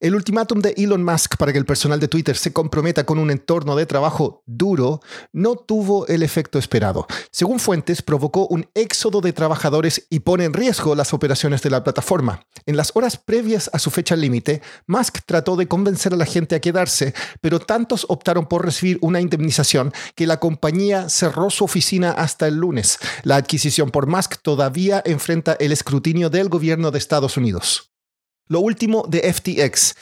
El ultimátum de Elon Musk para que el personal de Twitter se comprometa con un entorno de trabajo duro no tuvo el efecto esperado. Según fuentes, provocó un éxodo de trabajadores y pone en riesgo las operaciones de la plataforma. En las horas previas a su fecha límite, Musk trató de convencer a la gente a quedarse, pero tantos optaron por recibir una indemnización que la compañía cerró su oficina hasta el lunes. La adquisición por Musk todavía enfrenta el escrutinio del gobierno de Estados Unidos. Lo último de FTX.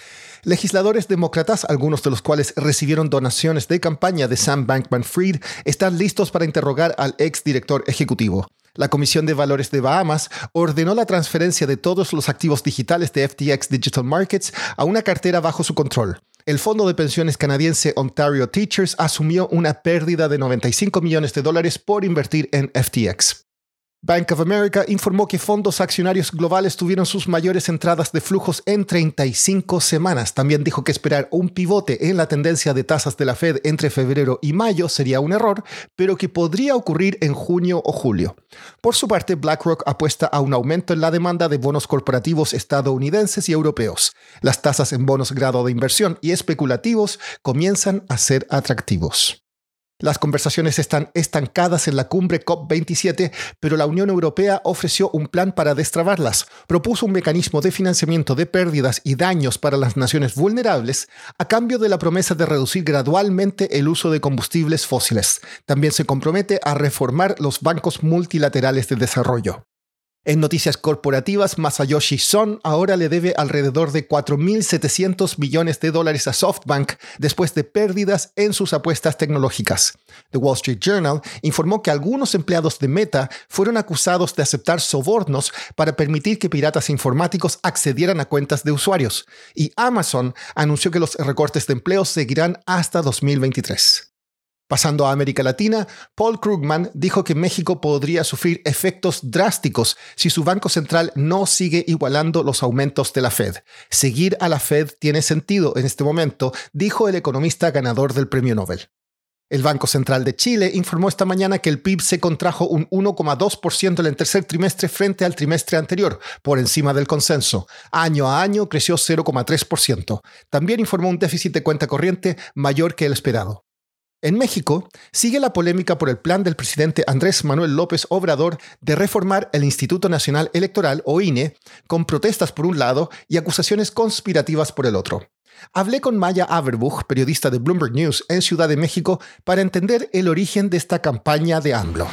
Legisladores demócratas, algunos de los cuales recibieron donaciones de campaña de Sam Bankman Fried, están listos para interrogar al ex director ejecutivo. La Comisión de Valores de Bahamas ordenó la transferencia de todos los activos digitales de FTX Digital Markets a una cartera bajo su control. El fondo de pensiones canadiense Ontario Teachers asumió una pérdida de 95 millones de dólares por invertir en FTX. Bank of America informó que fondos accionarios globales tuvieron sus mayores entradas de flujos en 35 semanas. También dijo que esperar un pivote en la tendencia de tasas de la Fed entre febrero y mayo sería un error, pero que podría ocurrir en junio o julio. Por su parte, BlackRock apuesta a un aumento en la demanda de bonos corporativos estadounidenses y europeos. Las tasas en bonos grado de inversión y especulativos comienzan a ser atractivos. Las conversaciones están estancadas en la cumbre COP27, pero la Unión Europea ofreció un plan para destrabarlas. Propuso un mecanismo de financiamiento de pérdidas y daños para las naciones vulnerables a cambio de la promesa de reducir gradualmente el uso de combustibles fósiles. También se compromete a reformar los bancos multilaterales de desarrollo. En noticias corporativas, Masayoshi Son ahora le debe alrededor de 4.700 millones de dólares a SoftBank después de pérdidas en sus apuestas tecnológicas. The Wall Street Journal informó que algunos empleados de Meta fueron acusados de aceptar sobornos para permitir que piratas informáticos accedieran a cuentas de usuarios, y Amazon anunció que los recortes de empleo seguirán hasta 2023. Pasando a América Latina, Paul Krugman dijo que México podría sufrir efectos drásticos si su Banco Central no sigue igualando los aumentos de la Fed. Seguir a la Fed tiene sentido en este momento, dijo el economista ganador del Premio Nobel. El Banco Central de Chile informó esta mañana que el PIB se contrajo un 1,2% en el tercer trimestre frente al trimestre anterior, por encima del consenso. Año a año creció 0,3%. También informó un déficit de cuenta corriente mayor que el esperado. En México, sigue la polémica por el plan del presidente Andrés Manuel López Obrador de reformar el Instituto Nacional Electoral, o INE, con protestas por un lado y acusaciones conspirativas por el otro. Hablé con Maya Averbuch, periodista de Bloomberg News en Ciudad de México, para entender el origen de esta campaña de AMLO.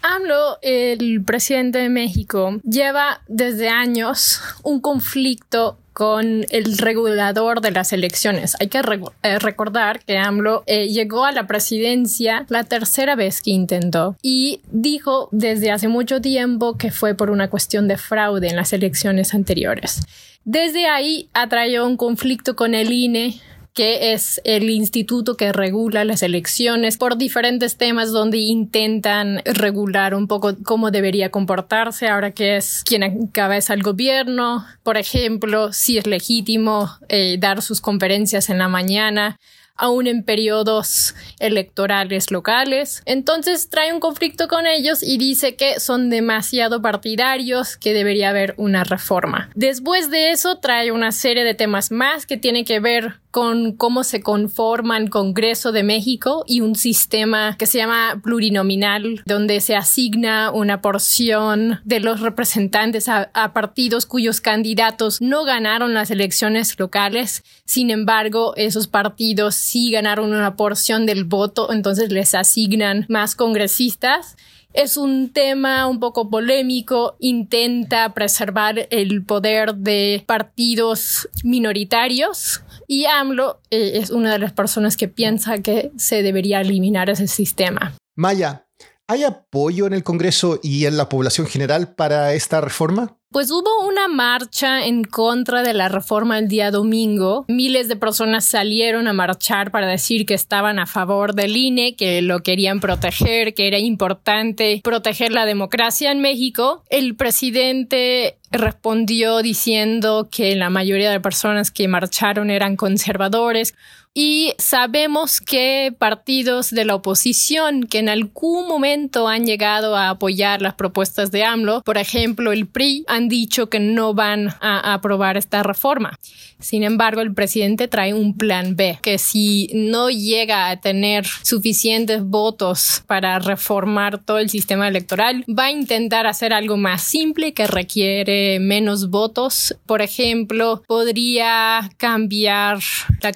AMLO, el presidente de México, lleva desde años un conflicto con el regulador de las elecciones. Hay que eh, recordar que AMLO eh, llegó a la presidencia la tercera vez que intentó y dijo desde hace mucho tiempo que fue por una cuestión de fraude en las elecciones anteriores. Desde ahí atrajo un conflicto con el INE que es el instituto que regula las elecciones por diferentes temas donde intentan regular un poco cómo debería comportarse ahora que es quien encabeza el gobierno, por ejemplo, si es legítimo eh, dar sus conferencias en la mañana aún en periodos electorales locales. Entonces trae un conflicto con ellos y dice que son demasiado partidarios, que debería haber una reforma. Después de eso trae una serie de temas más que tienen que ver con cómo se conforma el Congreso de México y un sistema que se llama plurinominal, donde se asigna una porción de los representantes a, a, partidos cuyos candidatos no ganaron las elecciones locales. Sin embargo, esos partidos sí ganaron una porción del voto, entonces les asignan más congresistas. Es un tema un poco polémico, intenta preservar el poder de partidos minoritarios y AMLO eh, es una de las personas que piensa que se debería eliminar ese sistema. Maya, ¿hay apoyo en el Congreso y en la población general para esta reforma? Pues hubo una marcha en contra de la reforma el día domingo. Miles de personas salieron a marchar para decir que estaban a favor del INE, que lo querían proteger, que era importante proteger la democracia en México. El presidente respondió diciendo que la mayoría de personas que marcharon eran conservadores y sabemos que partidos de la oposición que en algún momento han llegado a apoyar las propuestas de AMLO, por ejemplo el PRI, han dicho que no van a aprobar esta reforma. Sin embargo, el presidente trae un plan B, que si no llega a tener suficientes votos para reformar todo el sistema electoral, va a intentar hacer algo más simple que requiere menos votos. Por ejemplo, podría cambiar la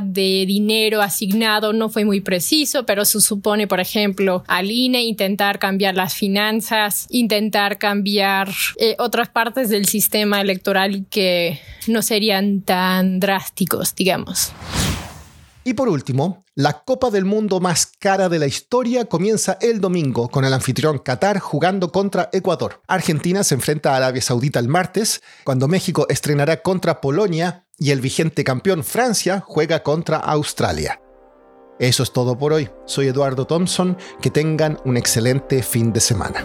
de dinero asignado no fue muy preciso, pero se supone, por ejemplo, al INE intentar cambiar las finanzas, intentar cambiar eh, otras partes del sistema electoral que no serían tan drásticos, digamos. Y por último, la Copa del Mundo más cara de la historia comienza el domingo con el anfitrión Qatar jugando contra Ecuador. Argentina se enfrenta a Arabia Saudita el martes, cuando México estrenará contra Polonia y el vigente campeón Francia juega contra Australia. Eso es todo por hoy. Soy Eduardo Thompson. Que tengan un excelente fin de semana.